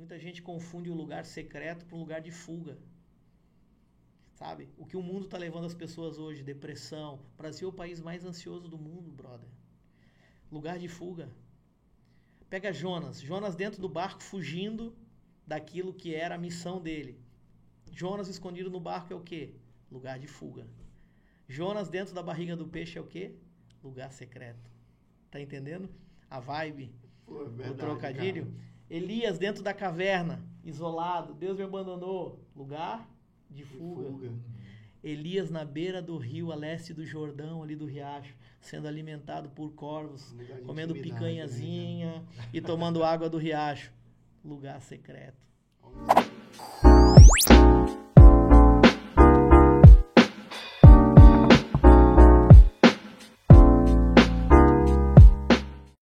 Muita gente confunde o lugar secreto para um lugar de fuga. Sabe? O que o mundo está levando as pessoas hoje, depressão. O Brasil é o país mais ansioso do mundo, brother. Lugar de fuga. Pega Jonas. Jonas dentro do barco fugindo daquilo que era a missão dele. Jonas escondido no barco é o quê? Lugar de fuga. Jonas dentro da barriga do peixe é o quê? Lugar secreto. Tá entendendo? A vibe, Pô, é verdade, o trocadilho. cara. Elias dentro da caverna, isolado. Deus me abandonou. Lugar de fuga. fuga. Elias na beira do rio, a leste do Jordão, ali do riacho, sendo alimentado por corvos, comendo intimidade, picanhazinha e tomando água do riacho. Lugar secreto. né?